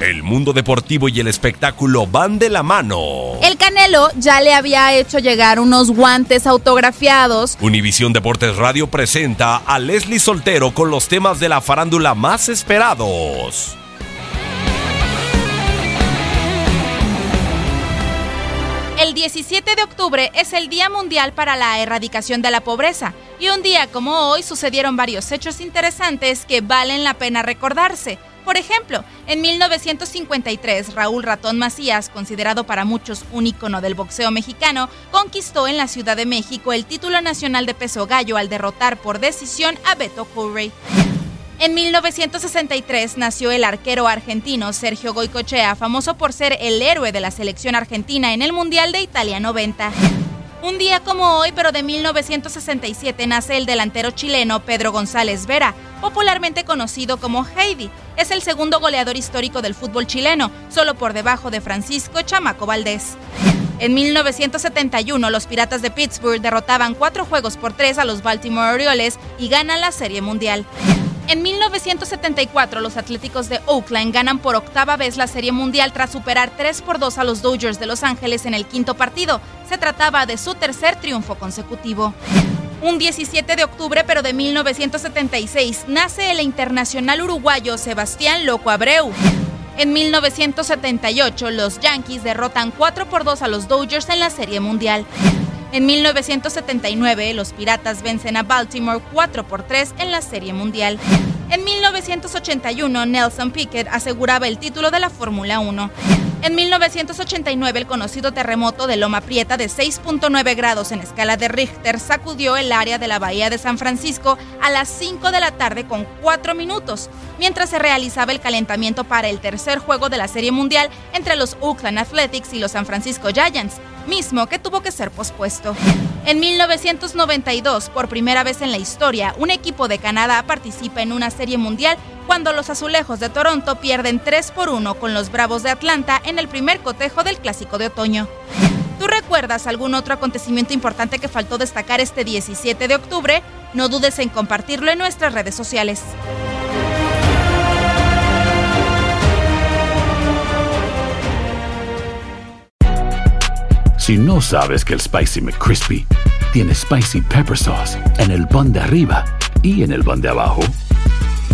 El mundo deportivo y el espectáculo van de la mano. El Canelo ya le había hecho llegar unos guantes autografiados. Univisión Deportes Radio presenta a Leslie Soltero con los temas de la farándula más esperados. El 17 de octubre es el Día Mundial para la Erradicación de la Pobreza y un día como hoy sucedieron varios hechos interesantes que valen la pena recordarse. Por ejemplo, en 1953, Raúl Ratón Macías, considerado para muchos un ícono del boxeo mexicano, conquistó en la Ciudad de México el título nacional de peso gallo al derrotar por decisión a Beto Curry. En 1963 nació el arquero argentino Sergio Goicochea, famoso por ser el héroe de la selección argentina en el Mundial de Italia 90. Un día como hoy, pero de 1967, nace el delantero chileno Pedro González Vera, popularmente conocido como Heidi. Es el segundo goleador histórico del fútbol chileno, solo por debajo de Francisco Chamaco Valdés. En 1971, los Piratas de Pittsburgh derrotaban cuatro juegos por tres a los Baltimore Orioles y ganan la Serie Mundial. En 1974, los Atléticos de Oakland ganan por octava vez la Serie Mundial tras superar 3 por 2 a los Dodgers de Los Ángeles en el quinto partido. Se trataba de su tercer triunfo consecutivo. Un 17 de octubre, pero de 1976, nace el internacional uruguayo Sebastián Loco Abreu. En 1978, los Yankees derrotan 4 por 2 a los Dodgers en la Serie Mundial. En 1979, los Piratas vencen a Baltimore 4 por 3 en la Serie Mundial. En 1981, Nelson Piquet aseguraba el título de la Fórmula 1. En 1989, el conocido terremoto de Loma Prieta de 6.9 grados en escala de Richter sacudió el área de la bahía de San Francisco a las 5 de la tarde con 4 minutos, mientras se realizaba el calentamiento para el tercer juego de la Serie Mundial entre los Oakland Athletics y los San Francisco Giants, mismo que tuvo que ser pospuesto. En 1992, por primera vez en la historia, un equipo de Canadá participa en una Serie Mundial cuando los Azulejos de Toronto pierden 3 por 1 con los Bravos de Atlanta en el primer cotejo del Clásico de Otoño. ¿Tú recuerdas algún otro acontecimiento importante que faltó destacar este 17 de octubre? No dudes en compartirlo en nuestras redes sociales. Si no sabes que el Spicy McCrispy tiene Spicy Pepper Sauce en el pan de arriba y en el pan de abajo,